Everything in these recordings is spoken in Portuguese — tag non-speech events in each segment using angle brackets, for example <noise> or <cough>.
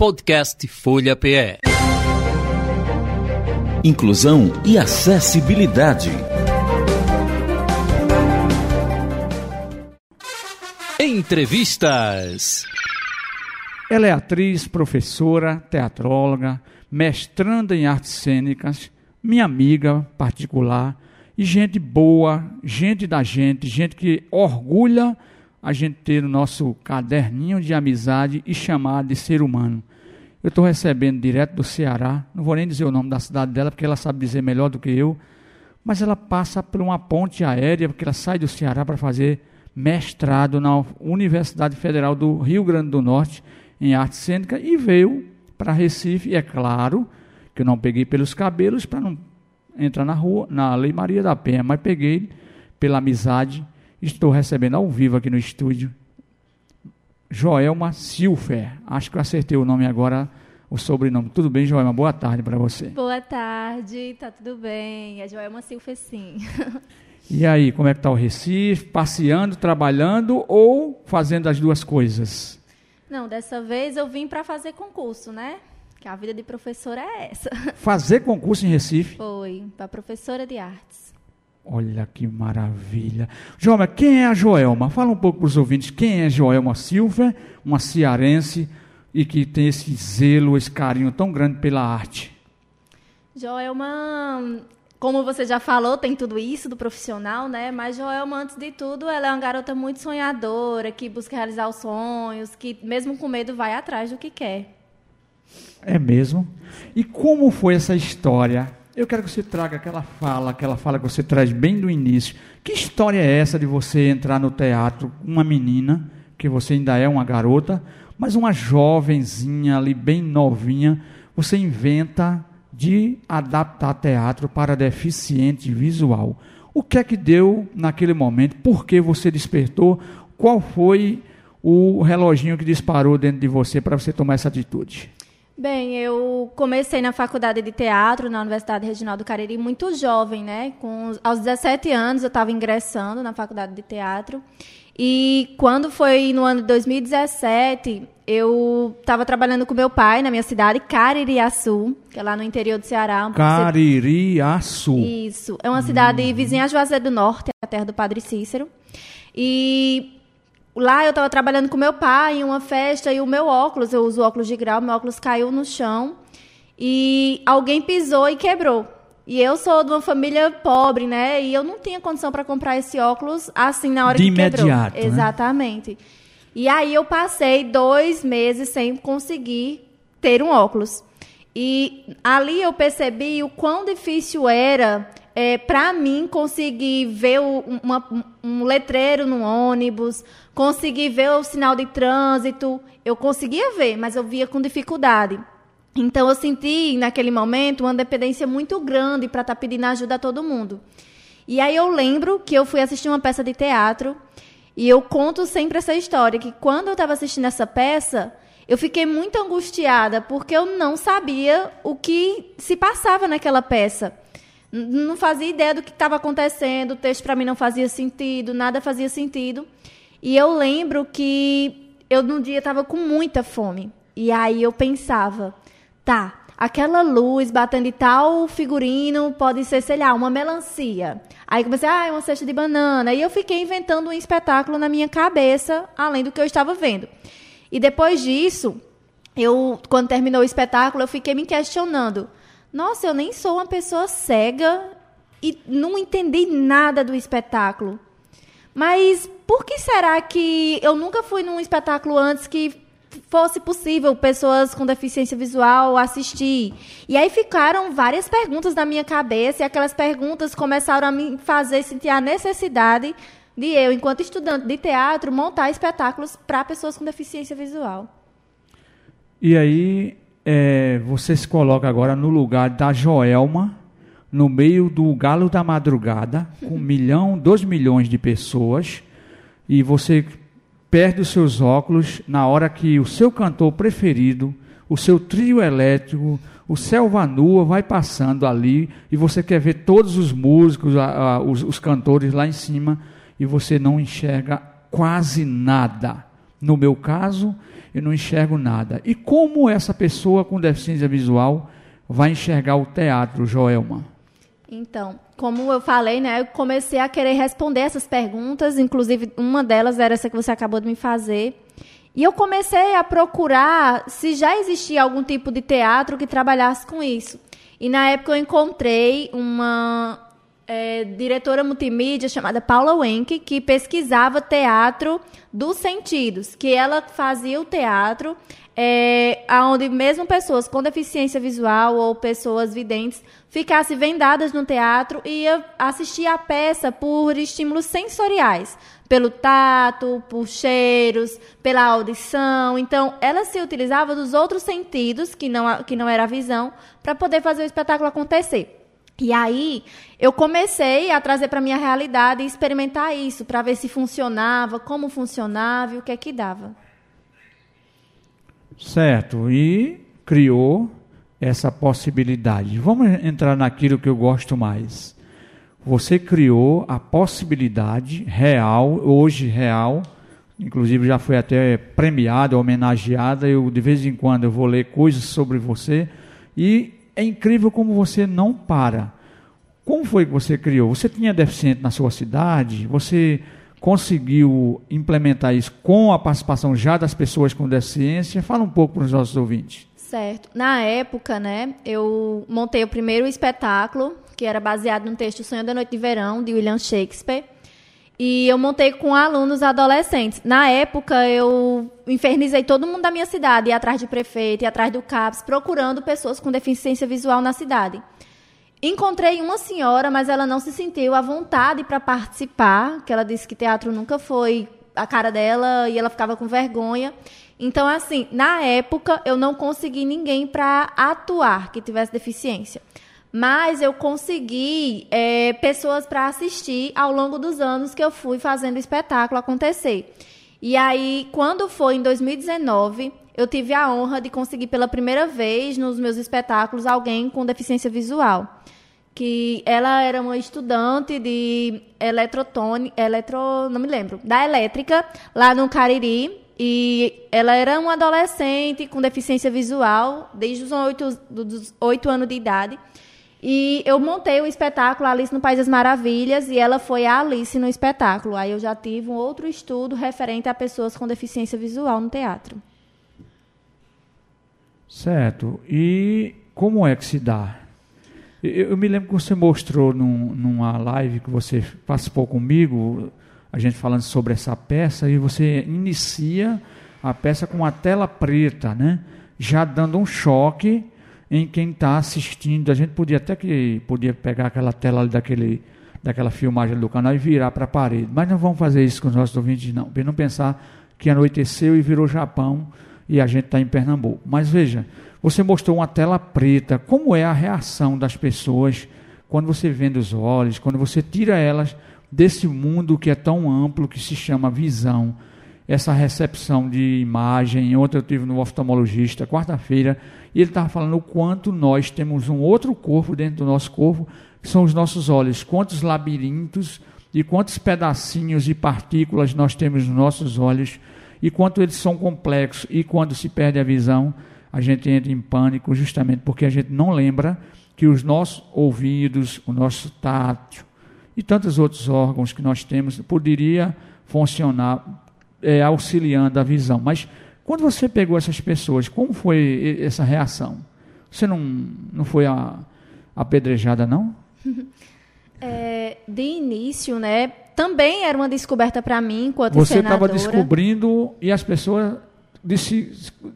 Podcast Folha PE. Inclusão e acessibilidade. Entrevistas. Ela é atriz, professora, teatróloga, mestranda em artes cênicas, minha amiga particular e gente boa, gente da gente, gente que orgulha a gente ter o nosso caderninho de amizade e chamar de ser humano. Eu estou recebendo direto do Ceará, não vou nem dizer o nome da cidade dela, porque ela sabe dizer melhor do que eu, mas ela passa por uma ponte aérea, porque ela sai do Ceará para fazer mestrado na Universidade Federal do Rio Grande do Norte em arte cênica e veio para Recife, e é claro que eu não peguei pelos cabelos para não entrar na rua, na Lei Maria da Penha, mas peguei pela amizade Estou recebendo ao vivo aqui no estúdio Joelma Silfer. Acho que eu acertei o nome agora, o sobrenome. Tudo bem, Joelma? Boa tarde para você. Boa tarde, tá tudo bem. É Joelma Silfer, sim. <laughs> E aí, como é que está o Recife? Passeando, trabalhando ou fazendo as duas coisas? Não, dessa vez eu vim para fazer concurso, né? Que a vida de professora é essa. Fazer concurso em Recife? Foi, para professora de artes. Olha que maravilha. Joelma, quem é a Joelma? Fala um pouco para os ouvintes. Quem é Joelma Silva, uma cearense e que tem esse zelo, esse carinho tão grande pela arte? Joelma, como você já falou, tem tudo isso do profissional, né? Mas Joelma, antes de tudo, ela é uma garota muito sonhadora, que busca realizar os sonhos, que mesmo com medo vai atrás do que quer. É mesmo? E como foi essa história eu quero que você traga aquela fala, aquela fala que você traz bem do início. Que história é essa de você entrar no teatro, uma menina, que você ainda é uma garota, mas uma jovenzinha ali, bem novinha, você inventa de adaptar teatro para deficiente visual. O que é que deu naquele momento? Por que você despertou? Qual foi o reloginho que disparou dentro de você para você tomar essa atitude? Bem, eu comecei na faculdade de teatro na Universidade Regional do Cariri muito jovem, né? Com, aos 17 anos eu estava ingressando na faculdade de teatro. E quando foi no ano de 2017, eu estava trabalhando com meu pai na minha cidade, Caririaçu, que é lá no interior do Ceará. Um Caririaçu. Isso. É uma cidade hum. vizinha a Juazeiro do Norte, a terra do Padre Cícero. E Lá eu estava trabalhando com meu pai em uma festa e o meu óculos, eu uso óculos de grau, meu óculos caiu no chão e alguém pisou e quebrou. E eu sou de uma família pobre, né? E eu não tinha condição para comprar esse óculos assim na hora de que imediato, quebrou. Né? Exatamente. E aí eu passei dois meses sem conseguir ter um óculos. E ali eu percebi o quão difícil era é, para mim conseguir ver o, uma, um letreiro no ônibus, conseguir ver o sinal de trânsito, eu conseguia ver, mas eu via com dificuldade. Então eu senti naquele momento uma dependência muito grande para estar tá pedindo ajuda a todo mundo. E aí eu lembro que eu fui assistir uma peça de teatro e eu conto sempre essa história que quando eu estava assistindo essa peça, eu fiquei muito angustiada porque eu não sabia o que se passava naquela peça não fazia ideia do que estava acontecendo, o texto para mim não fazia sentido, nada fazia sentido. E eu lembro que eu num dia estava com muita fome. E aí eu pensava, tá, aquela luz batendo de tal figurino pode ser, sei lá, uma melancia. Aí comecei, ah, é uma cesta de banana. E eu fiquei inventando um espetáculo na minha cabeça, além do que eu estava vendo. E depois disso, eu, quando terminou o espetáculo, eu fiquei me questionando nossa, eu nem sou uma pessoa cega e não entendi nada do espetáculo. Mas por que será que eu nunca fui num espetáculo antes que fosse possível pessoas com deficiência visual assistir? E aí ficaram várias perguntas na minha cabeça e aquelas perguntas começaram a me fazer sentir a necessidade de eu, enquanto estudante de teatro, montar espetáculos para pessoas com deficiência visual. E aí é, você se coloca agora no lugar da Joelma, no meio do galo da madrugada, com um milhão, dois milhões de pessoas, e você perde os seus óculos na hora que o seu cantor preferido, o seu trio elétrico, o Selva Nua vai passando ali e você quer ver todos os músicos, a, a, os, os cantores lá em cima e você não enxerga quase nada. No meu caso, eu não enxergo nada. E como essa pessoa com deficiência visual vai enxergar o teatro, Joelma? Então, como eu falei, né, eu comecei a querer responder essas perguntas, inclusive uma delas era essa que você acabou de me fazer. E eu comecei a procurar se já existia algum tipo de teatro que trabalhasse com isso. E na época eu encontrei uma é, diretora multimídia chamada Paula Wenck, que pesquisava teatro dos sentidos, que ela fazia o teatro é, onde mesmo pessoas com deficiência visual ou pessoas videntes ficassem vendadas no teatro e ia assistir a peça por estímulos sensoriais, pelo tato, por cheiros, pela audição. Então, ela se utilizava dos outros sentidos, que não, que não era a visão, para poder fazer o espetáculo acontecer. E aí, eu comecei a trazer para minha realidade e experimentar isso, para ver se funcionava, como funcionava e o que é que dava. Certo, e criou essa possibilidade. Vamos entrar naquilo que eu gosto mais. Você criou a possibilidade real, hoje real, inclusive já foi até premiada, homenageada. Eu de vez em quando eu vou ler coisas sobre você e é incrível como você não para. Como foi que você criou? Você tinha deficiente na sua cidade? Você conseguiu implementar isso com a participação já das pessoas com deficiência? Fala um pouco para os nossos ouvintes. Certo. Na época, né, eu montei o primeiro espetáculo, que era baseado no texto Sonho da Noite de Verão, de William Shakespeare. E eu montei com alunos adolescentes. Na época, eu infernizei todo mundo da minha cidade, ia atrás de prefeito, ia atrás do CAPS, procurando pessoas com deficiência visual na cidade. Encontrei uma senhora, mas ela não se sentiu à vontade para participar, que ela disse que teatro nunca foi a cara dela e ela ficava com vergonha. Então, assim, na época eu não consegui ninguém para atuar que tivesse deficiência. Mas eu consegui é, pessoas para assistir ao longo dos anos que eu fui fazendo o espetáculo acontecer. E aí, quando foi em 2019, eu tive a honra de conseguir pela primeira vez nos meus espetáculos alguém com deficiência visual que ela era uma estudante de eletrotone, eletro, não me lembro, da elétrica, lá no Cariri, e ela era uma adolescente com deficiência visual, desde os oito, anos de idade. E eu montei o espetáculo Alice no País das Maravilhas e ela foi a Alice no espetáculo. Aí eu já tive um outro estudo referente a pessoas com deficiência visual no teatro. Certo. E como é que se dá eu, me lembro que você mostrou num, numa live que você participou comigo, a gente falando sobre essa peça, e você inicia a peça com a tela preta, né? Já dando um choque em quem está assistindo. A gente podia até que podia pegar aquela tela daquele, daquela filmagem do canal e virar para a parede. Mas não vamos fazer isso com os nossos ouvintes, não. Para não pensar que anoiteceu e virou Japão e a gente está em Pernambuco. Mas veja, você mostrou uma tela preta. Como é a reação das pessoas quando você vende os olhos, quando você tira elas desse mundo que é tão amplo, que se chama visão? Essa recepção de imagem. Ontem eu tive no oftalmologista, quarta-feira, e ele estava falando o quanto nós temos um outro corpo dentro do nosso corpo, que são os nossos olhos. Quantos labirintos e quantos pedacinhos e partículas nós temos nos nossos olhos, e quanto eles são complexos, e quando se perde a visão a gente entra em pânico justamente porque a gente não lembra que os nossos ouvidos, o nosso tato e tantos outros órgãos que nós temos poderia funcionar é, auxiliando a visão. Mas quando você pegou essas pessoas, como foi essa reação? Você não, não foi a, apedrejada, não? <laughs> É, de início, né? Também era uma descoberta para mim enquanto Você estava descobrindo e as pessoas de se,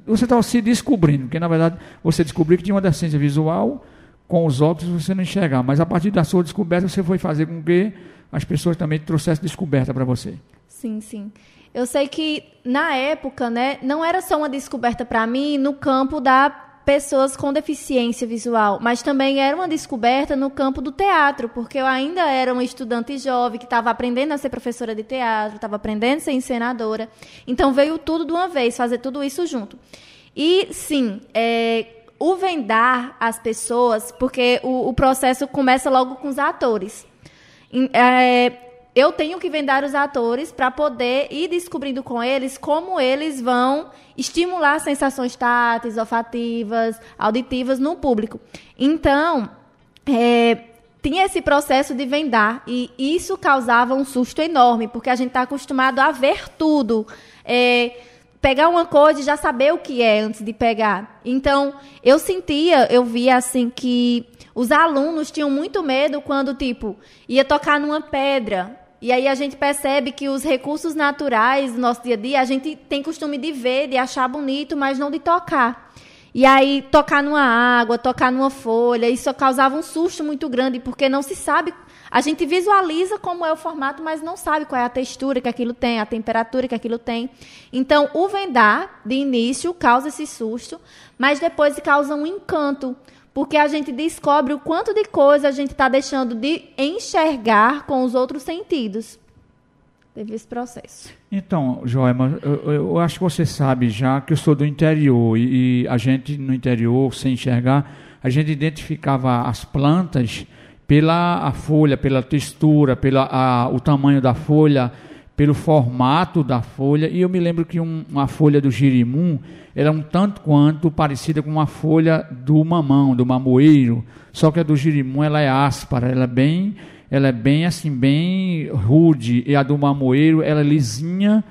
você estava se descobrindo, porque na verdade você descobriu que tinha uma deficiência visual, com os óculos você não enxergar, mas a partir da sua descoberta você foi fazer com que as pessoas também trouxessem descoberta para você. Sim, sim. Eu sei que na época, né, não era só uma descoberta para mim no campo da pessoas com deficiência visual, mas também era uma descoberta no campo do teatro, porque eu ainda era uma estudante jovem que estava aprendendo a ser professora de teatro, estava aprendendo a ser encenadora. Então veio tudo de uma vez, fazer tudo isso junto. E sim, é, o vendar as pessoas, porque o, o, processo começa logo com os atores. É, eu tenho que vendar os atores para poder ir descobrindo com eles como eles vão estimular sensações táteis, olfativas, auditivas no público. Então, é, tinha esse processo de vendar e isso causava um susto enorme, porque a gente está acostumado a ver tudo. É, pegar uma coisa e já saber o que é antes de pegar. Então, eu sentia, eu via assim que os alunos tinham muito medo quando, tipo, ia tocar numa pedra. E aí a gente percebe que os recursos naturais do nosso dia a dia, a gente tem costume de ver, de achar bonito, mas não de tocar. E aí, tocar numa água, tocar numa folha, isso causava um susto muito grande, porque não se sabe. A gente visualiza como é o formato, mas não sabe qual é a textura que aquilo tem, a temperatura que aquilo tem. Então, o vendar, de início, causa esse susto, mas depois causa um encanto, porque a gente descobre o quanto de coisa a gente está deixando de enxergar com os outros sentidos. Teve esse processo. Então, Joema, eu, eu, acho que você sabe já que eu sou do interior e, e, a gente no interior, sem enxergar, a gente identificava as plantas pela a folha, pela textura, pela a, o tamanho da folha, pelo formato da folha. E eu me lembro que um, uma folha do girimum era um tanto quanto parecida com uma folha do mamão, do mamoeiro, só que a do girimum ela é áspera, ela é bem ela é bem assim, bem rude, e a do mamoeiro, ela é lisinha,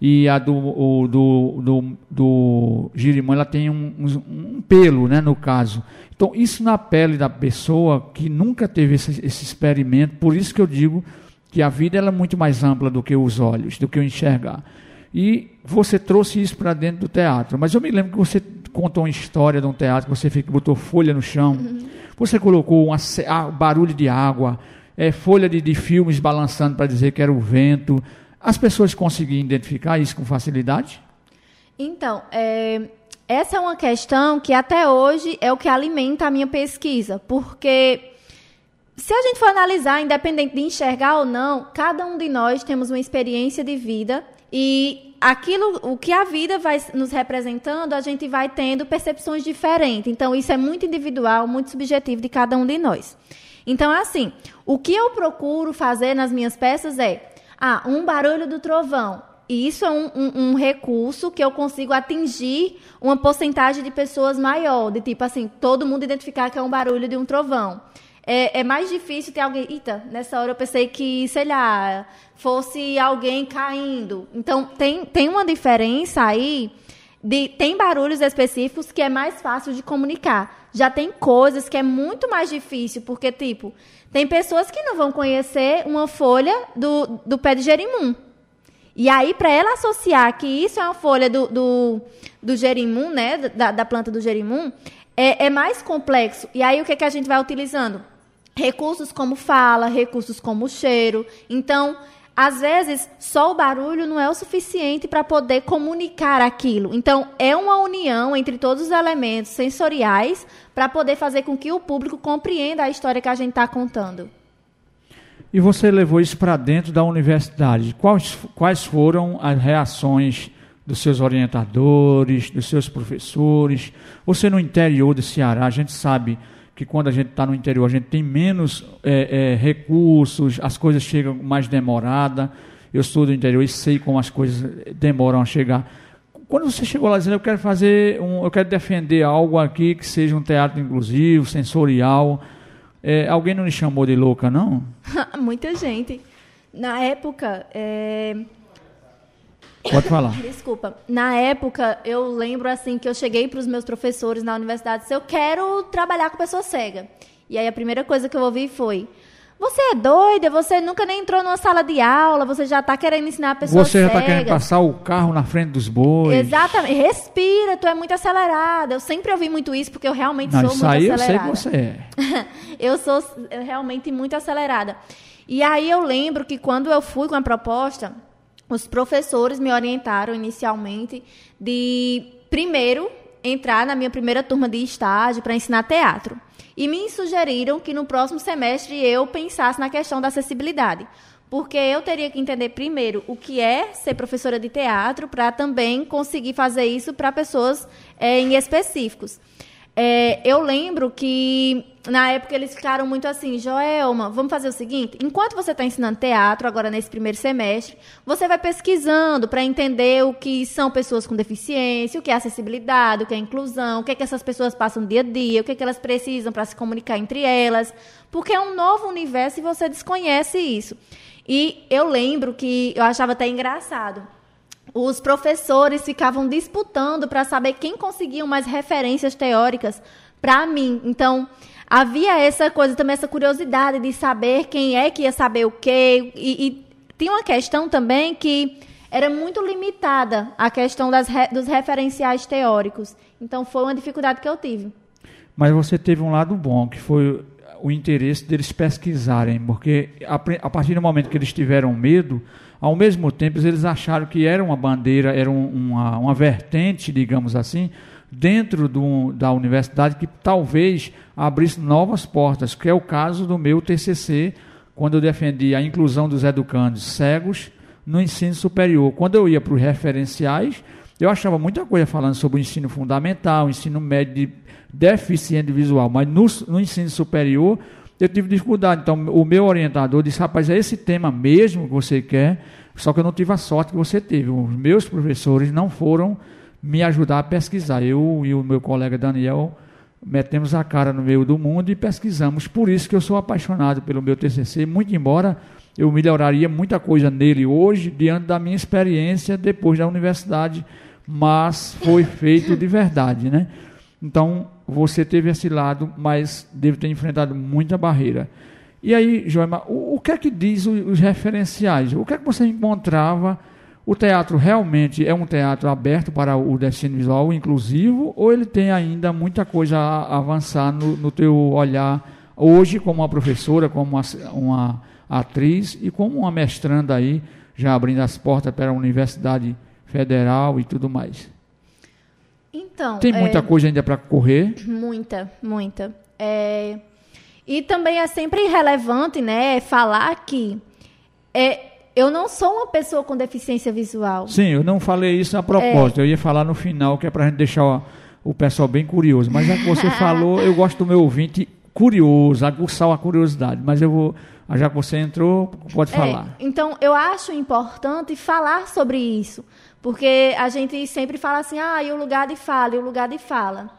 e a do, o, do, do, do ela tem um, um, um, pelo, né, no caso. Então, isso na pele da pessoa que nunca teve esse, esse experimento, por isso que eu digo que a vida ela é muito mais ampla do que os olhos, do que o enxergar. E você trouxe isso para dentro do teatro. Mas eu me lembro que você contou uma história de um teatro, que você botou folha no chão, uhum. você colocou um ah, barulho de água, é, folha de, de filmes balançando para dizer que era o vento. As pessoas conseguiam identificar isso com facilidade? Então, é, essa é uma questão que até hoje é o que alimenta a minha pesquisa, porque se a gente for analisar, independente de enxergar ou não, cada um de nós temos uma experiência de vida e aquilo, o que a vida vai nos representando, a gente vai tendo percepções diferentes. Então, isso é muito individual, muito subjetivo de cada um de nós. Então, é assim, o que eu procuro fazer nas minhas peças é, ah, um barulho do trovão. E isso é um, um, um, recurso que eu consigo atingir uma porcentagem de pessoas maior, de tipo assim, todo mundo identificar que é um barulho de um trovão. É, é mais difícil ter alguém. Eita, nessa hora eu pensei que, sei lá, fosse alguém caindo. Então, tem, tem uma diferença aí de, tem barulhos específicos que é mais fácil de comunicar. Já tem coisas que é muito mais difícil, porque, tipo, tem pessoas que não vão conhecer uma folha do, do pé de gerimum. E aí, para ela associar que isso é uma folha do, do, do gerimum, né, da, da planta do gerimum, é, é mais complexo. E aí, o que, que a gente vai utilizando? Recursos como fala, recursos como cheiro. Então, às vezes, só o barulho não é o suficiente para poder comunicar aquilo. Então, é uma união entre todos os elementos sensoriais para poder fazer com que o público compreenda a história que a gente está contando. E você levou isso para dentro da universidade. Quais, quais foram as reações dos seus orientadores, dos seus professores? Você no interior do Ceará, a gente sabe que quando a gente está no interior a gente tem menos é, é, recursos, as coisas chegam mais demorada. Eu sou do interior e sei como as coisas demoram a chegar. Quando você chegou lá dizendo eu quero fazer um, eu quero defender algo aqui que seja um teatro inclusivo, sensorial, é, alguém não me chamou de louca, não? <laughs> Muita gente. Na época, é, Pode falar. Desculpa. Na época, eu lembro assim que eu cheguei para os meus professores na universidade e disse: Eu quero trabalhar com pessoa cega. E aí a primeira coisa que eu ouvi foi: Você é doida? Você nunca nem entrou numa sala de aula, você já está querendo ensinar a pessoa Você já está querendo passar o carro na frente dos bois. Exatamente. Respira, tu é muito acelerada. Eu sempre ouvi muito isso porque eu realmente Não, sou isso muito aí acelerada. Eu sei que você é. <laughs> eu sou realmente muito acelerada. E aí eu lembro que quando eu fui com a proposta os professores me orientaram inicialmente de, primeiro, entrar na minha primeira turma de estágio para ensinar teatro. E me sugeriram que no próximo semestre eu pensasse na questão da acessibilidade. Porque eu teria que entender primeiro o que é ser professora de teatro para também conseguir fazer isso para pessoas é, em específicos. É, eu lembro que na época eles ficaram muito assim, Joelma, vamos fazer o seguinte: enquanto você está ensinando teatro, agora nesse primeiro semestre, você vai pesquisando para entender o que são pessoas com deficiência, o que é acessibilidade, o que é inclusão, o que é que essas pessoas passam dia a dia, o que é que elas precisam para se comunicar entre elas, porque é um novo universo e você desconhece isso. E eu lembro que eu achava até engraçado os professores ficavam disputando para saber quem conseguia mais referências teóricas para mim. Então, havia essa coisa também, essa curiosidade de saber quem é que ia saber o quê. E, e tinha uma questão também que era muito limitada a questão das, dos referenciais teóricos. Então, foi uma dificuldade que eu tive. Mas você teve um lado bom, que foi o interesse deles pesquisarem, porque a, a partir do momento que eles tiveram medo, ao mesmo tempo, eles acharam que era uma bandeira, era um, uma, uma vertente, digamos assim, dentro do, da universidade que talvez abrisse novas portas, que é o caso do meu TCC, quando eu defendi a inclusão dos educandos cegos no ensino superior. Quando eu ia para os referenciais, eu achava muita coisa falando sobre o ensino fundamental, o ensino médio de deficiente visual, mas no, no ensino superior eu tive dificuldade. Então, o meu orientador disse: rapaz, é esse tema mesmo que você quer, só que eu não tive a sorte que você teve. Os meus professores não foram me ajudar a pesquisar. Eu e o meu colega Daniel metemos a cara no meio do mundo e pesquisamos. Por isso que eu sou apaixonado pelo meu TCC, muito embora eu melhoraria muita coisa nele hoje, diante da minha experiência depois da universidade, mas foi feito de verdade, né? Então, você teve esse lado, mas deve ter enfrentado muita barreira. E aí, Joima, o, o que é que diz os, os referenciais? O que é que você encontrava? O teatro realmente é um teatro aberto para o destino visual inclusivo ou ele tem ainda muita coisa a avançar no, no teu olhar hoje como uma professora, como uma, uma atriz e como uma mestranda aí, já abrindo as portas para a Universidade Federal e tudo mais? Então. Tem muita é, coisa ainda para correr? Muita, muita. É, e também é sempre relevante, né, falar que é, eu não sou uma pessoa com deficiência visual. Sim, eu não falei isso a propósito. É. Eu ia falar no final, que é para a gente deixar o, o, pessoal bem curioso. Mas já que você <laughs> falou, eu gosto do meu ouvinte curioso, aguçar a curiosidade. Mas eu vou. Já que você entrou, pode é, falar. Então, eu acho importante falar sobre isso. Porque a gente sempre fala assim, ah, e o lugar de fala, e o lugar de fala.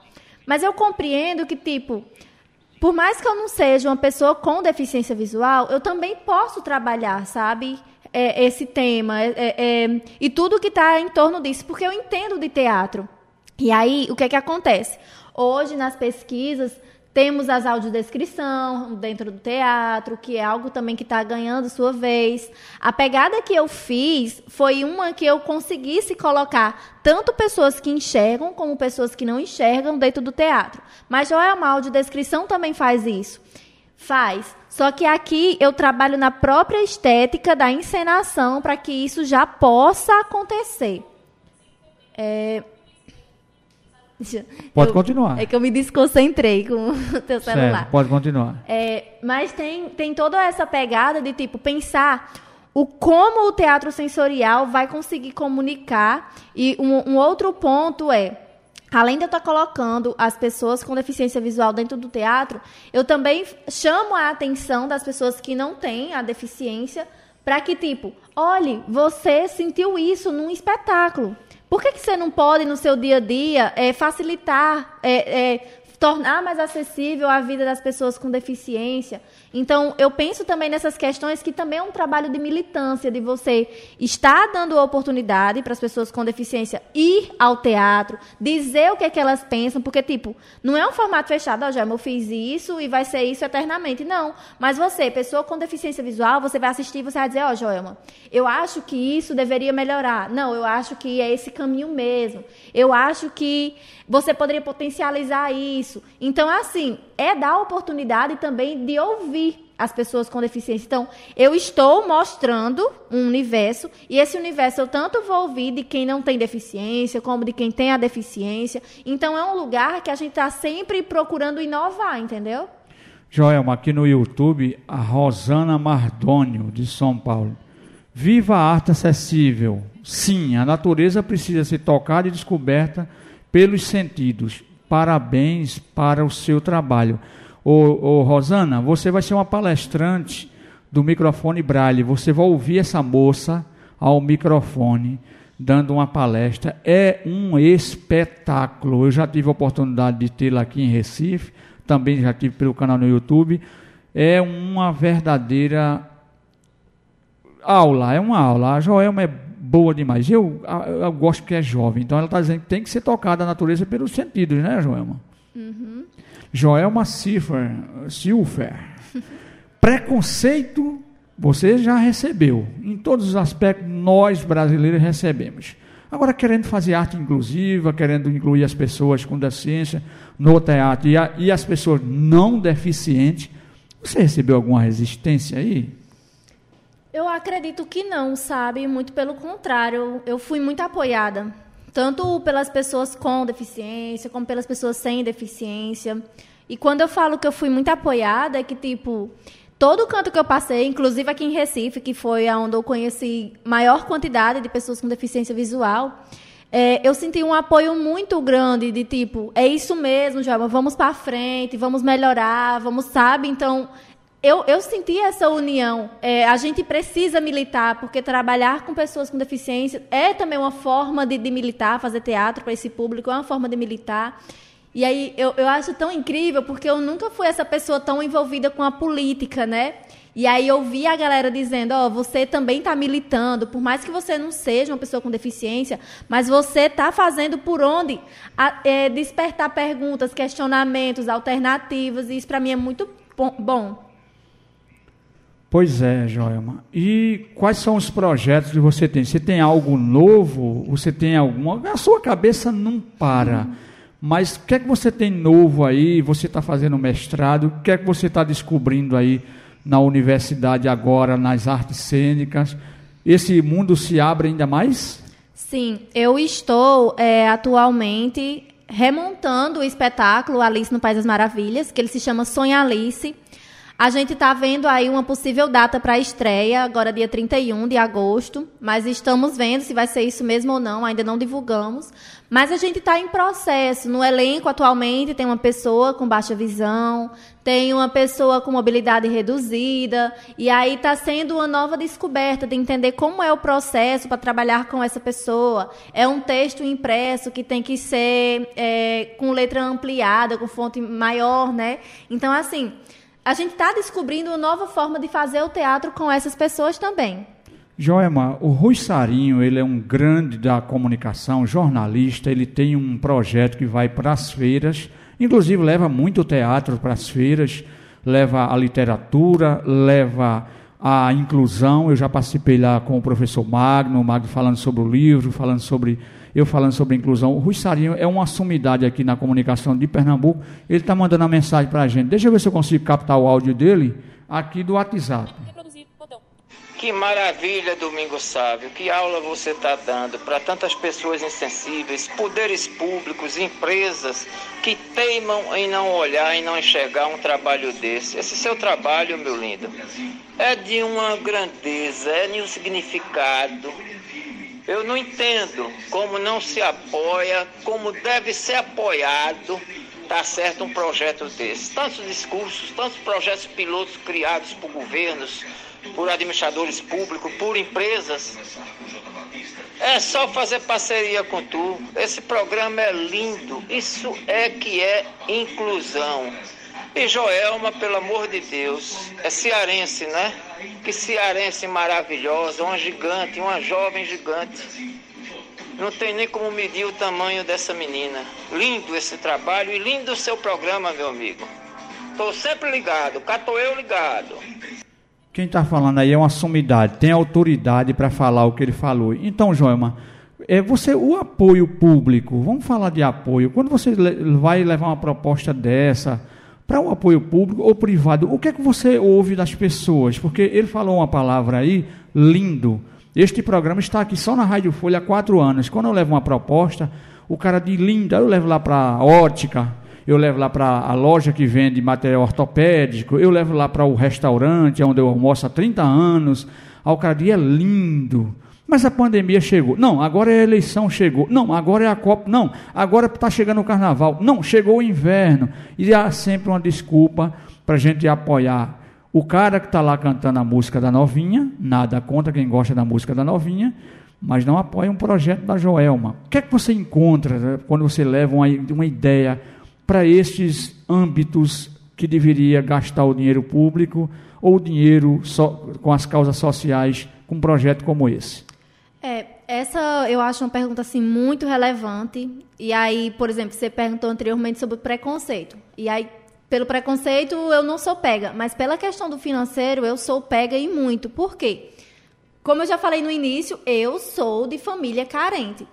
Mas eu compreendo que, tipo, por mais que eu não seja uma pessoa com deficiência visual, eu também posso trabalhar, sabe? É, esse tema é, é, é e tudo que está em torno disso, porque eu entendo de teatro. E aí, o que é que acontece? Hoje, nas pesquisas, temos as audiodescrição dentro do teatro, que é algo também que está ganhando sua vez. A pegada que eu fiz foi uma que eu conseguisse colocar tanto pessoas que enxergam como pessoas que não enxergam dentro do teatro. Mas Joelma, a audiodescrição também faz isso. Faz. Só que aqui eu trabalho na própria estética da encenação para que isso já possa acontecer. É, Pode eu, continuar. É que eu me desconcentrei com <laughs> o teu celular. Certo, pode continuar. É, mas tem, tem toda essa pegada de tipo pensar o como o teatro sensorial vai conseguir comunicar. E um, um outro ponto é além de eu estar colocando as pessoas com deficiência visual dentro do teatro, eu também chamo a atenção das pessoas que não têm a deficiência para que, tipo, olhe, você sentiu isso num espetáculo. Por que, que você não pode, no seu dia a dia, é, facilitar, é, é, tornar mais acessível a vida das pessoas com deficiência? Então, eu penso também nessas questões que também é um trabalho de militância, de você estar dando oportunidade para as pessoas com deficiência ir ao teatro, dizer o que é que elas pensam, porque, tipo, não é um formato fechado, ó, já eu fiz isso e vai ser isso eternamente. Não. Mas você, pessoa com deficiência visual, você vai assistir e você vai dizer, ó, oh, Joelma, eu acho que isso deveria melhorar. Não, eu acho que é esse caminho mesmo. Eu acho que você poderia potencializar isso. Então, assim, é dar oportunidade também de ouvir as pessoas com deficiência. Então, eu estou mostrando um universo, e esse universo eu tanto vou ouvir de quem não tem deficiência, como de quem tem a deficiência. Então, é um lugar que a gente está sempre procurando inovar, entendeu? Joelma, aqui no YouTube, a Rosana Mardônio, de São Paulo. Viva a arte acessível. Sim, a natureza precisa ser tocada e descoberta pelos sentidos parabéns para o seu trabalho. Ô, ô, Rosana, você vai ser uma palestrante do microfone Braille. Você vai ouvir essa moça ao microfone dando uma palestra. É um espetáculo. Eu já tive a oportunidade de tê-la aqui em Recife, também já tive pelo canal no YouTube. É uma verdadeira aula, é uma aula. A Joelma é boa demais. Eu, eu gosto que é jovem, então ela está dizendo que tem que ser tocada a natureza pelos sentidos, né, Joelma? Uhum. Joelma Ciffer, Silfer. <laughs> Preconceito você já recebeu. Em todos os aspectos, nós brasileiros recebemos. Agora, querendo fazer arte inclusiva, querendo incluir as pessoas com deficiência no teatro e, a, e as pessoas não deficientes, você recebeu alguma resistência aí? Eu acredito que não, sabe? Muito pelo contrário, eu fui muito apoiada, tanto pelas pessoas com deficiência, como pelas pessoas sem deficiência. E quando eu falo que eu fui muito apoiada, é que, tipo, todo canto que eu passei, inclusive aqui em Recife, que foi onde eu conheci maior quantidade de pessoas com deficiência visual, é, eu senti um apoio muito grande de tipo, é isso mesmo, Joelma, vamos para frente, vamos melhorar, vamos, sabe? Então, eu, eu senti essa união. É, a gente precisa militar, porque trabalhar com pessoas com deficiência é também uma forma de, de militar, fazer teatro para esse público é uma forma de militar. E aí eu, eu acho tão incrível, porque eu nunca fui essa pessoa tão envolvida com a política, né? E aí eu vi a galera dizendo, ó, oh, você também está militando, por mais que você não seja uma pessoa com deficiência, mas você está fazendo por onde a, é, despertar perguntas, questionamentos, alternativas, e isso para mim é muito bom. Pois é, Joelma. E quais são os projetos que você tem? Você tem algo novo? Você tem alguma. A sua cabeça não para. Mas o que é que você tem novo aí? Você está fazendo mestrado? O que é que você está descobrindo aí na universidade agora, nas artes cênicas? Esse mundo se abre ainda mais? Sim, eu estou é, atualmente remontando o espetáculo Alice no País das Maravilhas, que ele se chama Sonha Alice. A gente está vendo aí uma possível data para estreia, agora dia 31 de agosto, mas estamos vendo se vai ser isso mesmo ou não, ainda não divulgamos. Mas a gente está em processo. No elenco, atualmente, tem uma pessoa com baixa visão, tem uma pessoa com mobilidade reduzida, e aí está sendo uma nova descoberta de entender como é o processo para trabalhar com essa pessoa. É um texto impresso que tem que ser é, com letra ampliada, com fonte maior, né? Então, assim a gente está descobrindo uma nova forma de fazer o teatro com essas pessoas também. Joema, o Rui Sarinho, ele é um grande da comunicação, jornalista, ele tem um projeto que vai para as feiras, inclusive leva muito teatro para as feiras, leva a literatura, leva a inclusão. Eu já participei lá com o professor Magno, o Magno falando sobre o livro, falando sobre eu falando sobre inclusão. O Rui Sarinho é uma sumidade aqui na comunicação de Pernambuco. Ele está mandando uma mensagem para a gente. Deixa eu ver se eu consigo captar o áudio dele aqui do WhatsApp. Que maravilha, Domingo Sávio. Que aula você está dando para tantas pessoas insensíveis, poderes públicos, empresas que teimam em não olhar e não enxergar um trabalho desse. Esse seu trabalho, meu lindo, é de uma grandeza, é de um significado eu não entendo como não se apoia, como deve ser apoiado, tá certo, um projeto desse. Tantos discursos, tantos projetos pilotos criados por governos, por administradores públicos, por empresas. É só fazer parceria com tu. Esse programa é lindo. Isso é que é inclusão. E Joelma, pelo amor de Deus, é cearense, né? Que cearense maravilhosa, uma gigante, uma jovem gigante. Não tem nem como medir o tamanho dessa menina. Lindo esse trabalho e lindo o seu programa, meu amigo. Estou sempre ligado, cato eu ligado. Quem está falando aí é uma sumidade, tem autoridade para falar o que ele falou. Então, Joelma, é você o apoio público. Vamos falar de apoio. Quando você vai levar uma proposta dessa para um apoio público ou privado, o que é que você ouve das pessoas? Porque ele falou uma palavra aí, lindo. Este programa está aqui só na Rádio Folha há quatro anos. Quando eu levo uma proposta, o cara diz linda, eu levo lá para a ótica, eu levo lá para a loja que vende material ortopédico, eu levo lá para o restaurante onde eu almoço há 30 anos. Aí o cara diz, é lindo. Mas a pandemia chegou. Não, agora é a eleição chegou. Não, agora é a Copa. Não, agora está chegando o carnaval. Não, chegou o inverno. E há sempre uma desculpa para a gente apoiar o cara que está lá cantando a música da novinha, nada contra quem gosta da música da novinha, mas não apoia um projeto da Joelma. O que é que você encontra né, quando você leva uma, uma ideia para estes âmbitos que deveria gastar o dinheiro público ou o dinheiro so, com as causas sociais com um projeto como esse? É, essa eu acho uma pergunta assim muito relevante. E aí, por exemplo, você perguntou anteriormente sobre preconceito. E aí, pelo preconceito, eu não sou pega, mas pela questão do financeiro, eu sou pega e muito. Por quê? Como eu já falei no início, eu sou de família carente.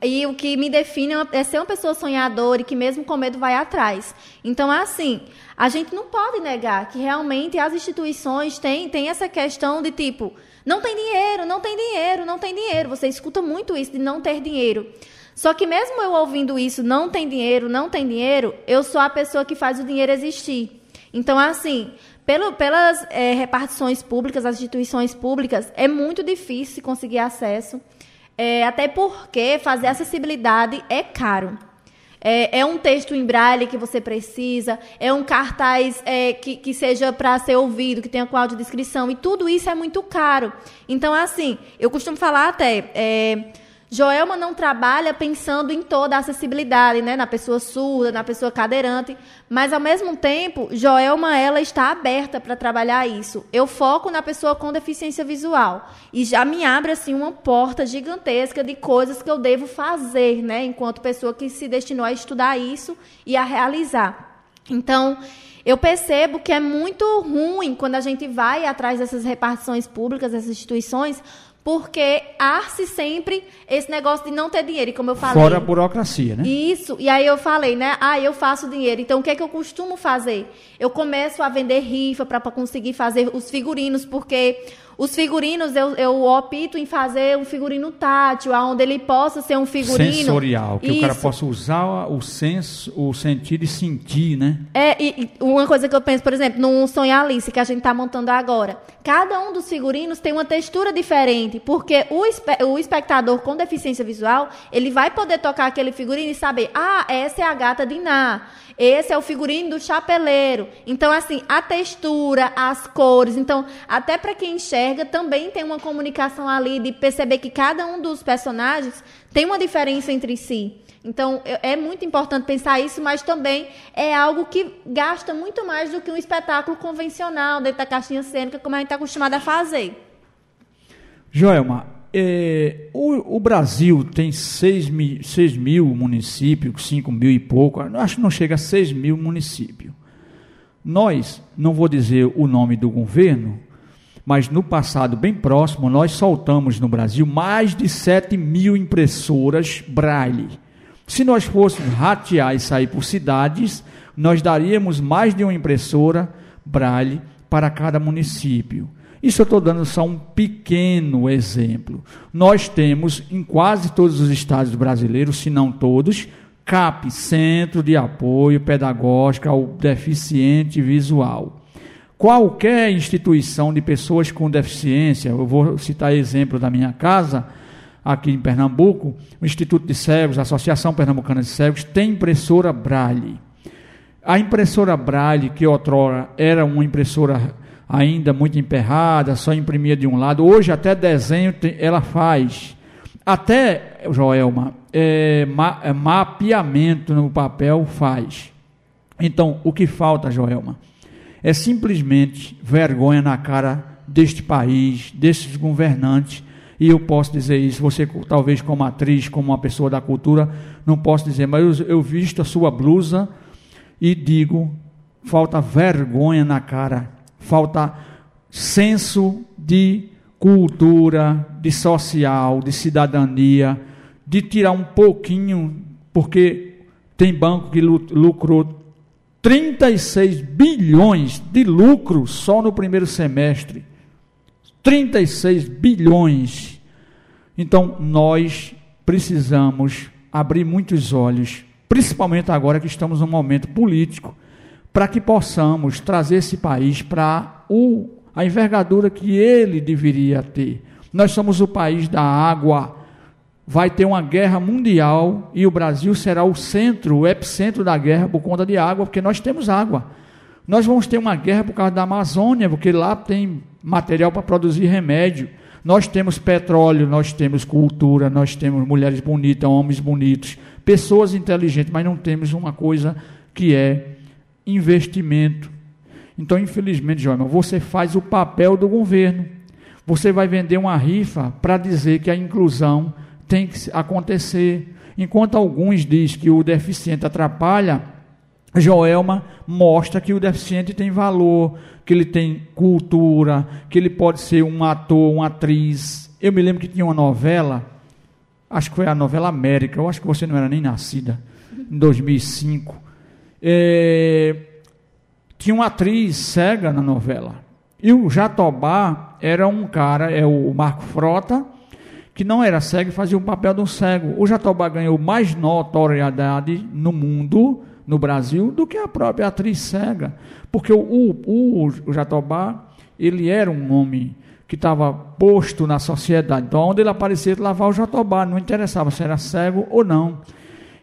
E o que me define é ser uma pessoa sonhadora e que mesmo com medo vai atrás. Então, assim, a gente não pode negar que realmente as instituições têm, têm essa questão de tipo, não tem dinheiro, não tem dinheiro, não tem dinheiro. Você escuta muito isso de não ter dinheiro. Só que mesmo eu ouvindo isso, não tem dinheiro, não tem dinheiro, eu sou a pessoa que faz o dinheiro existir. Então, assim, pelo, pelas é, repartições públicas, as instituições públicas, é muito difícil conseguir acesso. É, até porque fazer acessibilidade é caro. É, é, um texto em braille que você precisa, é um cartaz é, que, que seja para ser ouvido, que tenha com audiodescrição, e tudo isso é muito caro. Então, assim, eu costumo falar até. É, Joelma não trabalha pensando em toda a acessibilidade, né, na pessoa surda, na pessoa cadeirante, mas ao mesmo tempo, Joelma ela está aberta para trabalhar isso. Eu foco na pessoa com deficiência visual e já me abre assim uma porta gigantesca de coisas que eu devo fazer, né, enquanto pessoa que se destinou a estudar isso e a realizar. Então, eu percebo que é muito ruim quando a gente vai atrás dessas repartições públicas, dessas instituições, porque há-se sempre esse negócio de não ter dinheiro, e como eu falei. Fora a burocracia, né? Isso. E aí eu falei, né? Ah, eu faço dinheiro. Então o que é que eu costumo fazer? Eu começo a vender rifa para conseguir fazer os figurinos, porque os figurinos, eu, eu opto em fazer um figurino tátil, onde ele possa ser um figurino. Sensorial, que Isso. o cara possa usar o senso, o sentido e sentir, né? É, e, e uma coisa que eu penso, por exemplo, no Sonho Alice, que a gente está montando agora. Cada um dos figurinos tem uma textura diferente, porque o, espe o espectador com deficiência visual, ele vai poder tocar aquele figurino e saber, ah, essa é a gata de Iná. Esse é o figurino do chapeleiro. Então, assim, a textura, as cores. Então, até para quem enxerga, também tem uma comunicação ali de perceber que cada um dos personagens tem uma diferença entre si. Então, é muito importante pensar isso, mas também é algo que gasta muito mais do que um espetáculo convencional dentro da caixinha cênica, como a gente está acostumado a fazer. Joelma, é, o, o, Brasil tem 6 mil, 6 mil municípios, 5 mil e pouco, acho que não chega a 6 mil municípios. Nós, não vou dizer o nome do governo, mas no passado bem próximo, nós soltamos no Brasil mais de 7 mil impressoras Braille. Se nós fôssemos ratear e sair por cidades, nós daríamos mais de uma impressora Braille para cada município. Isso eu estou dando só um pequeno exemplo. Nós temos em quase todos os estados brasileiros, se não todos, CAP, Centro de Apoio Pedagógico ao Deficiente Visual. Qualquer instituição de pessoas com deficiência, eu vou citar exemplo da minha casa, aqui em Pernambuco, o Instituto de Cegos, a Associação Pernambucana de Cegos, tem impressora Braille. A impressora Braille, que outrora era uma impressora ainda muito emperrada, só imprimia de um lado. Hoje até desenho ela faz. Até, Joelma, é, ma, é, mapeamento no papel faz. Então, o que falta, Joelma, é simplesmente vergonha na cara deste país, desses governantes. E eu posso dizer isso, você talvez como atriz, como uma pessoa da cultura, não posso dizer, mas eu, eu visto a sua blusa e digo, falta vergonha na cara falta senso de cultura, de social, de cidadania, de tirar um pouquinho, porque tem banco que lucrou 36 bilhões de lucro só no primeiro semestre. 36 bilhões. Então, nós precisamos abrir muitos olhos, principalmente agora que estamos num momento político para que possamos trazer esse país para a envergadura que ele deveria ter. Nós somos o país da água. Vai ter uma guerra mundial e o Brasil será o centro, o epicentro da guerra por conta de água, porque nós temos água. Nós vamos ter uma guerra por causa da Amazônia, porque lá tem material para produzir remédio. Nós temos petróleo, nós temos cultura, nós temos mulheres bonitas, homens bonitos, pessoas inteligentes, mas não temos uma coisa que é investimento. Então, infelizmente, João, você faz o papel do governo. Você vai vender uma rifa para dizer que a inclusão tem que acontecer. Enquanto alguns dizem que o deficiente atrapalha, Joelma mostra que o deficiente tem valor, que ele tem cultura, que ele pode ser um ator, uma atriz. Eu me lembro que tinha uma novela, acho que foi a novela América, eu acho que você não era nem nascida, em 2005. É, tinha uma atriz cega na novela. E o Jatobá era um cara, é o Marco Frota, que não era cego e fazia o papel de um cego. O Jatobá ganhou mais notoriedade no mundo no Brasil do que a própria atriz cega. Porque o, o, o Jatobá, ele era um homem que estava posto na sociedade. Então, onde ele aparecia, ele lavava o Jatobá, não interessava se era cego ou não.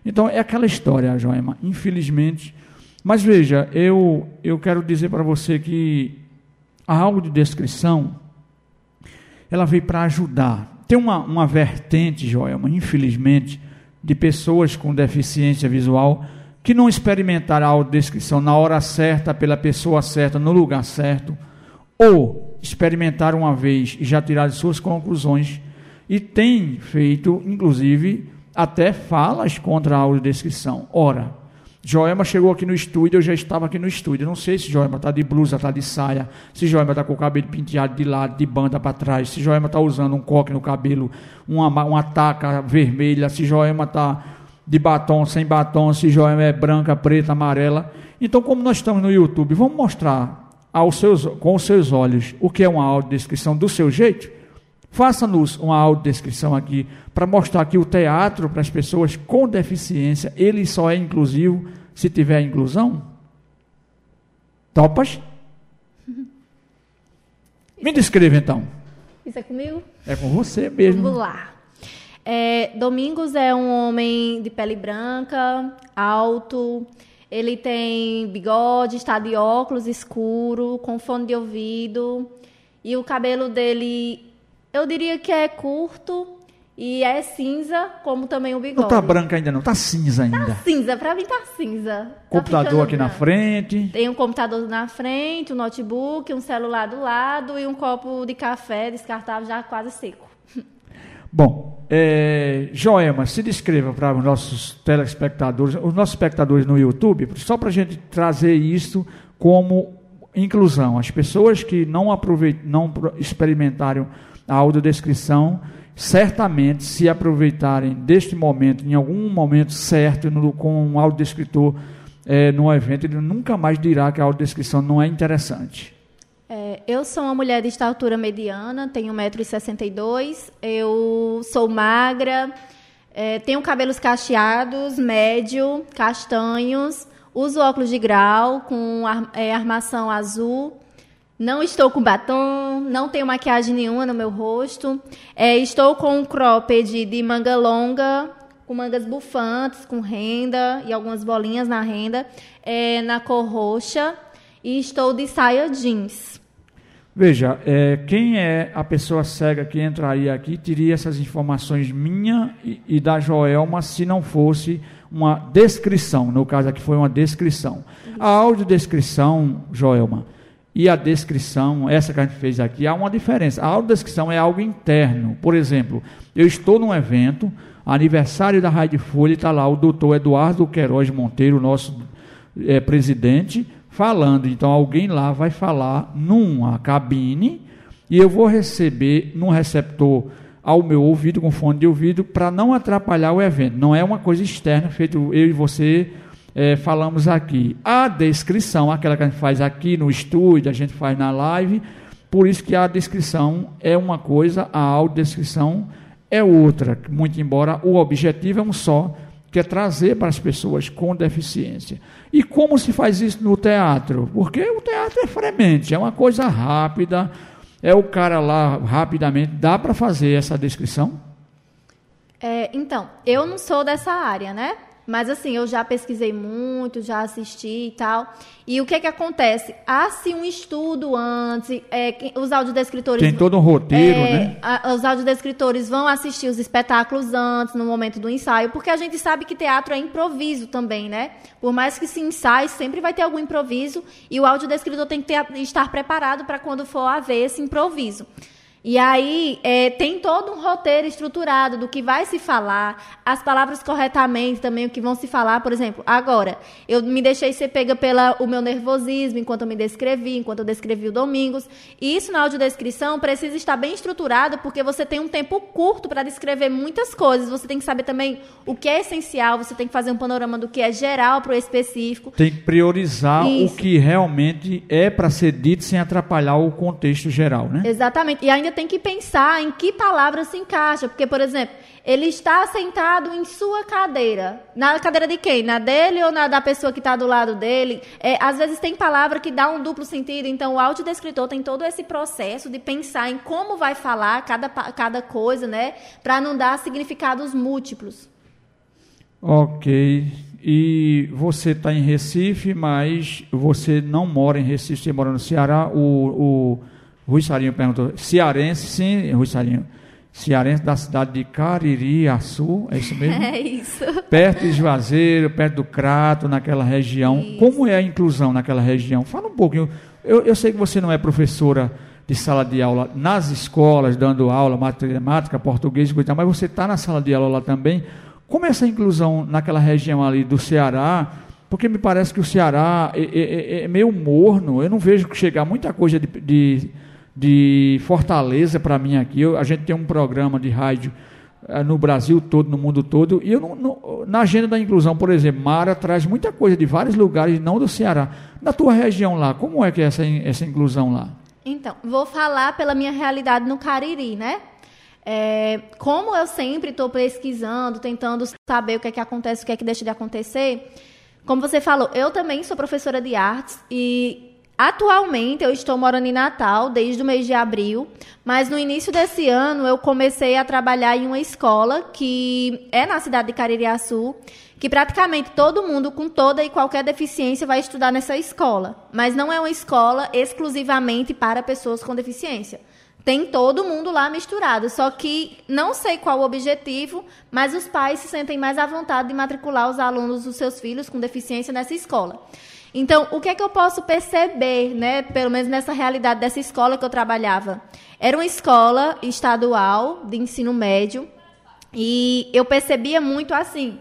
Então, é aquela história, Joema, infelizmente. Mas veja, eu, eu quero dizer para você que a audiodescrição, ela veio para ajudar. Tem uma, uma vertente, Joelma, infelizmente, de pessoas com deficiência visual que não experimentaram a audiodescrição na hora certa, pela pessoa certa, no lugar certo, ou experimentaram uma vez e já tiraram suas conclusões e tem feito, inclusive, até falas contra a audiodescrição. Ora, Joelma chegou aqui no estúdio, eu já estava aqui no estúdio. não sei se Joelma está de blusa, está de saia, se Joelma está com o cabelo penteado de lado, de banda para trás, se Joelma está usando um coque no cabelo, uma, uma taca vermelha, se Joelma está de batom, sem batom, se Joelma é branca, preta, amarela. Então, como nós estamos no YouTube, vamos mostrar aos seus, com os seus olhos o que é uma audiodescrição do seu jeito? Faça-nos uma audiodescrição aqui para mostrar que o teatro para as pessoas com deficiência, ele só é inclusivo se tiver inclusão? Topas? <laughs> Me descreva então. Isso é comigo? É com você mesmo. Vamos lá. É, Domingos é um homem de pele branca, alto. Ele tem bigode, está de óculos escuro, com fone de ouvido. E o cabelo dele, eu diria que é curto e é cinza, como também o bigode. Não tá branca ainda não, tá cinza ainda. Tá cinza, pra mim tá cinza. Tá computador aqui branco. na frente. Tem um computador na frente, um notebook, um celular do lado e um copo de café descartável já quase seco. Bom, é, Joema, se descreva para os nossos telespectadores, os nossos espectadores no YouTube, só para a gente trazer isso como inclusão. As pessoas que não, aproveit, não experimentaram a audiodescrição, certamente, se aproveitarem deste momento, em algum momento certo, no, com um audiodescritor é, no evento, ele nunca mais dirá que a audiodescrição não é interessante. É, eu sou uma mulher de estatura mediana, tenho 1,62m, eu sou magra, é, tenho cabelos cacheados, médio, castanhos, uso óculos de grau com ar, é, armação azul, não estou com batom, não tenho maquiagem nenhuma no meu rosto, é, estou com um cropped de manga longa, com mangas bufantes, com renda e algumas bolinhas na renda, é, na cor roxa e estou de saia jeans. Veja, é, quem é a pessoa cega que entraria aqui teria essas informações minha e, e, da Joelma se não fosse uma descrição. No caso aqui foi uma descrição. A audiodescrição, Joelma, e a descrição, essa que a gente fez aqui, há uma diferença. A audiodescrição é algo interno. Por exemplo, eu estou num evento, aniversário da Rádio Folha, está lá o doutor Eduardo Queiroz Monteiro, nosso é, presidente, falando. Então alguém lá vai falar numa cabine e eu vou receber num receptor ao meu ouvido, com fone de ouvido, para não atrapalhar o evento. Não é uma coisa externa, feito eu e você é, falamos aqui. A descrição, aquela que a gente faz aqui no estúdio, a gente faz na live, por isso que a descrição é uma coisa, a audiodescrição é outra. Muito embora o objetivo é um só, que é trazer para as pessoas com deficiência. E como se faz isso no teatro? Porque o teatro é fremente, é uma coisa rápida, é o cara lá rapidamente. Dá para fazer essa descrição? É, então, eu não sou dessa área, né? Mas assim, eu já pesquisei muito, já assisti e tal. E o que que acontece? Há-se um estudo antes, é, os audiodescritores... Tem todo um roteiro, é, né? a- os audiodescritores vão assistir os espetáculos antes, no momento do ensaio, porque a gente sabe que teatro é improviso também, né? Por mais que se ensaie, sempre vai ter algum improviso, e o audiodescritor tem que ter- estar preparado para quando for haver esse improviso. E aí é, tem todo um roteiro estruturado do que vai se falar, as palavras corretamente também, o que vão se falar, por exemplo, agora, eu me deixei ser pega pelo o meu nervosismo enquanto eu me descrevi, enquanto eu descrevi o Domingos. E isso na audiodescrição precisa estar bem estruturado, porque você tem um tempo curto para descrever muitas coisas. Você tem que saber também o que é essencial, você tem que fazer um panorama do que é geral para o específico. Tem que priorizar Isso. o que realmente é para ser dito sem atrapalhar o contexto geral, né? Exatamente. E ainda tem que pensar em que palavra se encaixa. Porque, por exemplo, ele está sentado em sua cadeira. Na cadeira de quem? Na dele ou na da pessoa que está do lado dele? É, às vezes tem palavra que dá um duplo sentido. Então, o audiodescritor tem todo esse processo de pensar em como vai falar cada, cada coisa, né? Para não dar significados múltiplos. Ok. E você está em Recife, mas você não mora em Recife, você mora no Ceará. O, o Rui Sarinho perguntou: cearense, sim, Rui Sarinho. Cearense da cidade de Caririaçu, é isso <laughs> mesmo? É isso. perto de Juazeiro, perto do Crato, naquela região. Como é a inclusão naquela região? Fala um pouquinho. Eu, eu sei que você não é professora de sala de aula nas escolas, dando aula, matemática, português, mas você está na sala de aula lá também. Como é essa inclusão naquela região ali do Ceará? Porque me parece que o Ceará é, é- é- é meio morno. Eu não vejo chegar muita coisa de, de, de Fortaleza para mim aqui. Eu- a gente tem um programa de rádio eh, no Brasil todo, no mundo todo. E eu não, não- na agenda da inclusão, por exemplo, Mara traz muita coisa de vários lugares, não do Ceará. Na tua região lá, como é que é essa, essa inclusão lá? Então, vou falar pela minha realidade no Cariri, né? É, como eu sempre estou pesquisando, tentando saber o que é que acontece, o que é que deixa de acontecer, como você falou, eu também sou professora de artes e atualmente eu estou morando em Natal desde o mês de abril, mas no início desse ano eu comecei a trabalhar em uma escola que é na cidade de Caririaçu, que praticamente todo mundo com toda e qualquer deficiência vai estudar nessa escola, mas não é uma escola exclusivamente para pessoas com deficiência. Tem todo mundo lá misturado, só que não sei qual o objetivo, mas os pais se sentem mais à vontade de matricular os alunos dos seus filhos com deficiência nessa escola. Então, o que é que eu posso perceber, né, pelo menos nessa realidade dessa escola que eu trabalhava? Era uma escola estadual de ensino médio e eu percebia muito assim,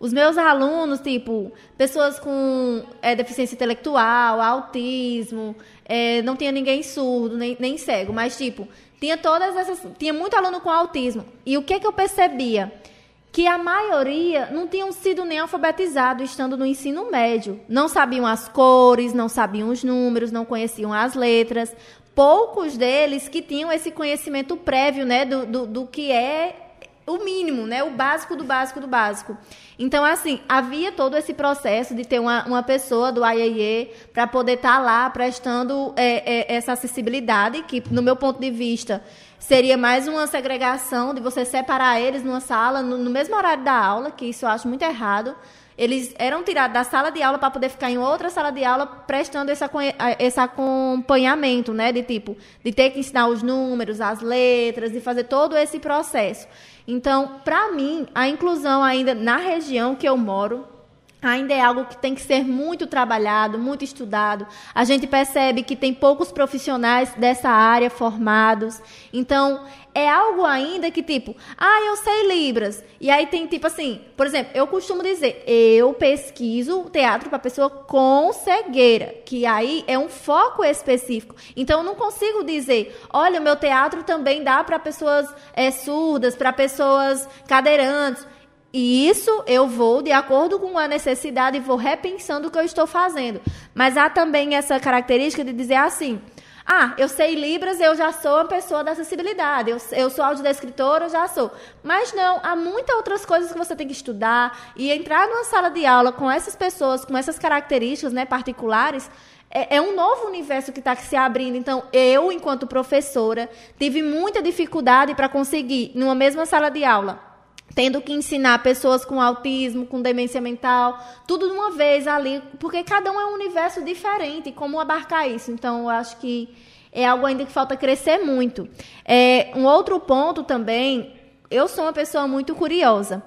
os meus alunos, tipo, pessoas com é, deficiência intelectual, autismo, é, não tinha ninguém surdo, nem, nem cego, mas, tipo, tinha todas essas. Tinha muito aluno com autismo. E o que, que eu percebia? Que a maioria não tinham sido nem alfabetizados estando no ensino médio. Não sabiam as cores, não sabiam os números, não conheciam as letras. Poucos deles que tinham esse conhecimento prévio, né, do, do, do que é o mínimo, né? O básico do básico do básico. Então, assim, havia todo esse processo de ter uma, uma pessoa do IAE para poder estar lá prestando é, é, essa acessibilidade, que, no meu ponto de vista, seria mais uma segregação de você separar eles numa sala, no, no mesmo horário da aula, que isso eu acho muito errado. Eles eram tirados da sala de aula para poder ficar em outra sala de aula prestando esse, esse acompanhamento, né? De tipo, de ter que ensinar os números, as letras, de fazer todo esse processo. Então, para mim, a inclusão ainda na região que eu moro, ainda é algo que tem que ser muito trabalhado, muito estudado. A gente percebe que tem poucos profissionais dessa área formados. Então, é algo ainda que, tipo, ah, eu sei Libras. E aí tem, tipo assim, por exemplo, eu costumo dizer, eu pesquiso teatro para pessoa com cegueira, que aí é um foco específico. Então, eu não consigo dizer, olha, o meu teatro também dá para pessoas é, surdas, para pessoas cadeirantes. E isso eu vou de acordo com a necessidade e vou repensando o que eu estou fazendo. Mas há também essa característica de dizer assim: Ah, eu sei Libras, eu já sou uma pessoa da acessibilidade. Eu, eu sou audiodescritora, eu já sou. Mas não, há muitas outras coisas que você tem que estudar e entrar numa sala de aula com essas pessoas, com essas características né, particulares, é, é, um novo universo que está se abrindo. Então, eu, enquanto professora, tive muita dificuldade para conseguir, numa mesma sala de aula, tendo que ensinar pessoas com autismo, com demência mental, tudo de uma vez ali, porque cada um é um universo diferente, como abarcar isso. Então, eu acho que é algo ainda que falta crescer muito. É, um outro ponto também, eu sou uma pessoa muito curiosa.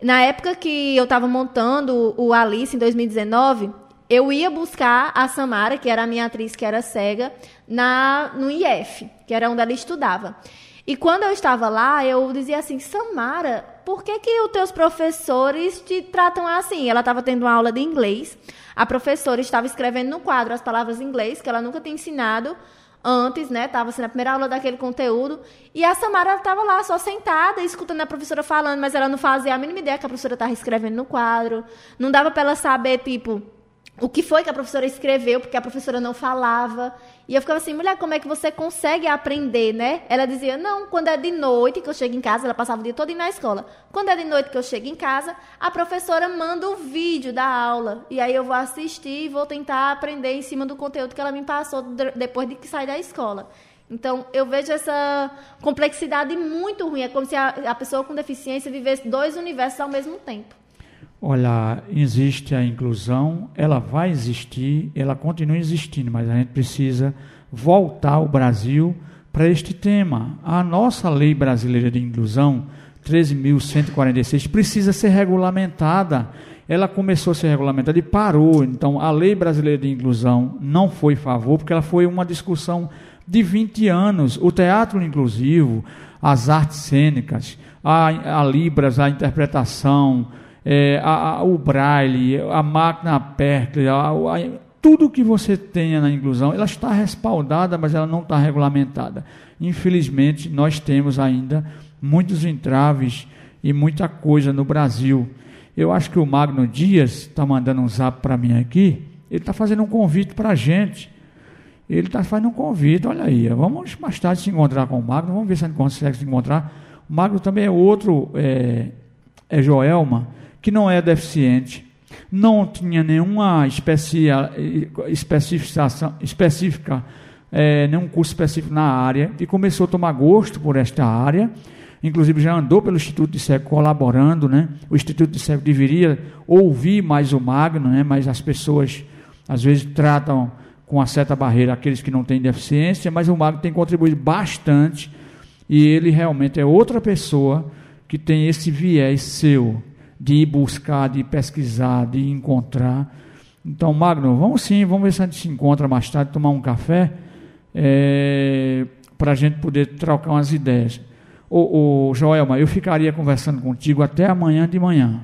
Na época que eu estava montando o Alice, em 2019, eu ia buscar a Samara, que era a minha atriz que era cega, na, no IF, que era onde ela estudava. E quando eu estava lá, eu dizia assim, Samara, por que, que os teus professores te tratam assim? Ela estava tendo uma aula de inglês, a professora estava escrevendo no quadro as palavras em inglês, que ela nunca tinha ensinado antes, né? Estava sendo a primeira aula daquele conteúdo. E a Samara estava lá, só sentada, escutando a professora falando, mas ela não fazia a mínima ideia que a professora estava escrevendo no quadro. Não dava para ela saber, tipo, o que foi que a professora escreveu, porque a professora não falava. E eu ficava assim, mulher, como é que você consegue aprender, né? Ela dizia, não, quando é de noite que eu chego em casa, ela passava o dia todo na escola. Quando é de noite que eu chego em casa, a professora manda o vídeo da aula. E aí eu vou assistir e vou tentar aprender em cima do conteúdo que ela me passou depois de que sai da escola. Então, eu vejo essa complexidade muito ruim. É como se a, a pessoa com deficiência vivesse dois universos ao mesmo tempo. Olha, existe a inclusão, ela vai existir, ela continua existindo, mas a gente precisa voltar o Brasil para este tema. A nossa lei brasileira de inclusão, 13.146, precisa ser regulamentada. Ela começou a ser regulamentada e parou. Então, a lei brasileira de inclusão não foi favor, porque ela foi uma discussão de 20 anos. O teatro inclusivo, as artes cênicas, a, a Libras, a interpretação, é, a, a, o braille, a máquina Perkle, tudo que você tenha na inclusão, ela está respaldada, mas ela não está regulamentada. Infelizmente, nós temos ainda muitos entraves e muita coisa no Brasil. Eu acho que o Magno Dias está mandando um zap para mim aqui. Ele está fazendo um convite para a gente. Ele está fazendo um convite, olha aí. Vamos mais tarde se encontrar com o Magno. Vamos ver se a gente consegue se encontrar. O Magno também é outro, é, é Joelma que não é deficiente, não tinha nenhuma especificação, específica, é, nenhum curso específico na área, e começou a tomar gosto por esta área, inclusive já andou pelo Instituto de Cego colaborando, né? O Instituto de Cego deveria ouvir mais o Magno, né? Mas as pessoas às vezes tratam com uma certa barreira aqueles que não têm deficiência, mas o Magno tem contribuído bastante e ele realmente é outra pessoa que tem esse viés seu, de ir buscar, de pesquisar, de encontrar. Então, Magno, vamos sim, vamos ver se a gente se encontra mais tarde, tomar um café, é, para a gente poder trocar umas ideias. Ô, ô, Joelma, eu ficaria conversando contigo até amanhã de manhã.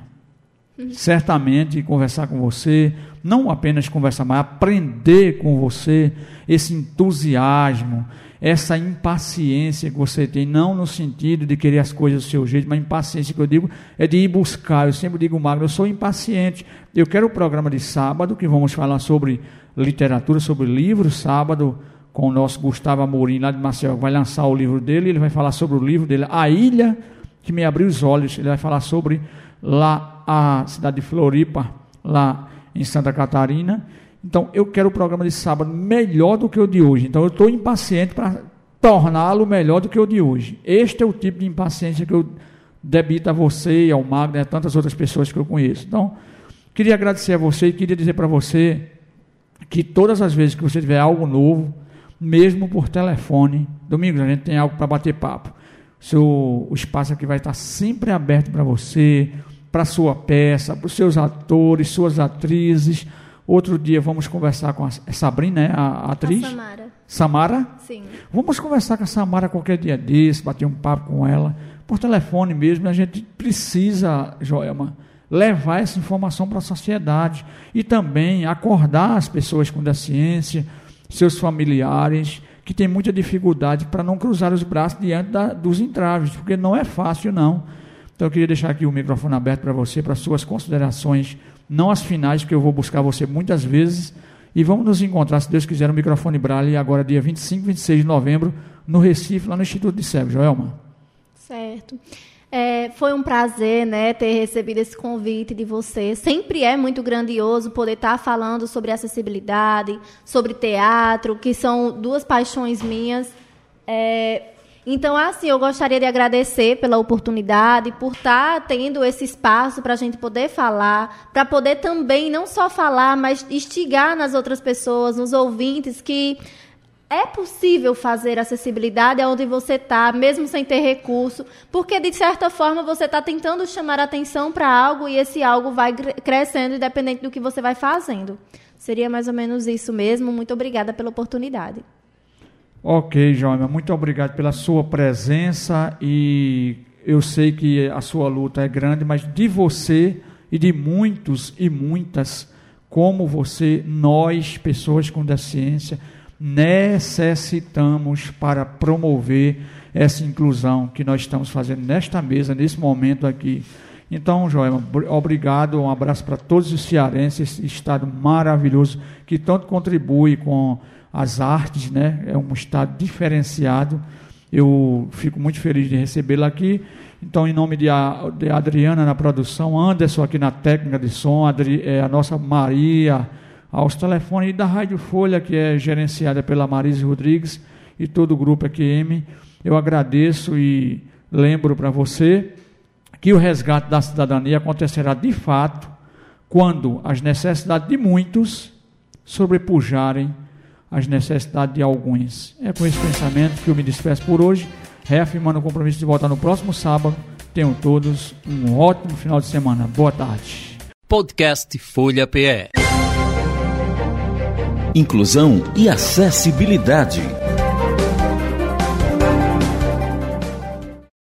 Uhum. Certamente conversar com você, não apenas conversar, mas aprender com você, esse entusiasmo, essa impaciência que você tem, não no sentido de querer as coisas do seu jeito, mas impaciência que eu digo é de ir buscar. Eu sempre digo, Magno, eu sou impaciente. Eu quero o programa de sábado, que vamos falar sobre literatura, sobre livros, sábado, com o nosso Gustavo Amorim, lá de Marcel, vai lançar o livro dele, ele vai falar sobre o livro dele, A Ilha que me abriu os olhos, ele vai falar sobre lá a cidade de Floripa, lá em Santa Catarina, então, eu quero o programa de sábado melhor do que o de hoje. Então, eu estou impaciente para torná-lo melhor do que o de hoje. Este é o tipo de impaciência que eu debito a você ao Magno e a tantas outras pessoas que eu conheço. Então, queria agradecer a você e queria dizer para você que todas as vezes que você tiver algo novo, mesmo por telefone, domingo a gente tem algo para bater papo. Seu, o espaço aqui vai estar sempre aberto para você, para sua peça, para os seus atores, suas atrizes Outro dia vamos conversar com a Sabrina, né, a, a atriz. A Samara. Samara? Sim. Vamos conversar com a Samara qualquer dia desse, bater um papo com ela, por telefone mesmo. A gente precisa, Joelma, levar essa informação para a sociedade e também acordar as pessoas com deficiência, seus familiares, que têm muita dificuldade para não cruzar os braços diante da, dos entraves, porque não é fácil, não. Então eu queria deixar aqui o microfone aberto para você, para suas considerações não as finais, porque eu vou buscar você muitas vezes E vamos nos encontrar, se Deus quiser, no microfone Braille, agora dia 25 e 26 de novembro, no Recife, lá no Instituto de Cego. Joelma. Certo. É, foi um prazer né, ter recebido esse convite de você. Sempre é muito grandioso poder estar falando sobre acessibilidade, sobre teatro, que são duas paixões minhas. É, então, assim, eu gostaria de agradecer pela oportunidade, por estar tendo esse espaço para a gente poder falar, para poder também não só falar, mas instigar nas outras pessoas, nos ouvintes, que é possível fazer acessibilidade aonde você está, mesmo sem ter recurso, porque de certa forma você está tentando chamar atenção para algo e esse algo vai crescendo independente do que você vai fazendo. Seria mais ou menos isso mesmo. Muito obrigada pela oportunidade. Ok, Joima, muito obrigado pela sua presença e eu sei que a sua luta é grande, mas de você e de muitos e muitas como você, nós, pessoas com deficiência, necessitamos para promover essa inclusão que nós estamos fazendo nesta mesa, nesse momento aqui. Então, Joelma, obrigado, um abraço para todos os cearenses, esse estado maravilhoso que tanto contribui com as artes, né? É um estado diferenciado. Eu fico muito feliz de recebê-la aqui. Então, em nome de, a, de Adriana na produção, Anderson aqui na técnica de som, Adri, é, a nossa Maria, aos telefones da Rádio Folha, que é gerenciada pela Marise Rodrigues e todo o grupo EQM. Eu agradeço e lembro para você que o resgate da cidadania acontecerá de fato quando as necessidades de muitos sobrepujarem as necessidades de alguns. É com esse pensamento que eu me despeço por hoje, reafirmando o compromisso de voltar no próximo sábado. Tenham todos um ótimo final de semana. Boa tarde. Podcast Folha PE inclusão e acessibilidade.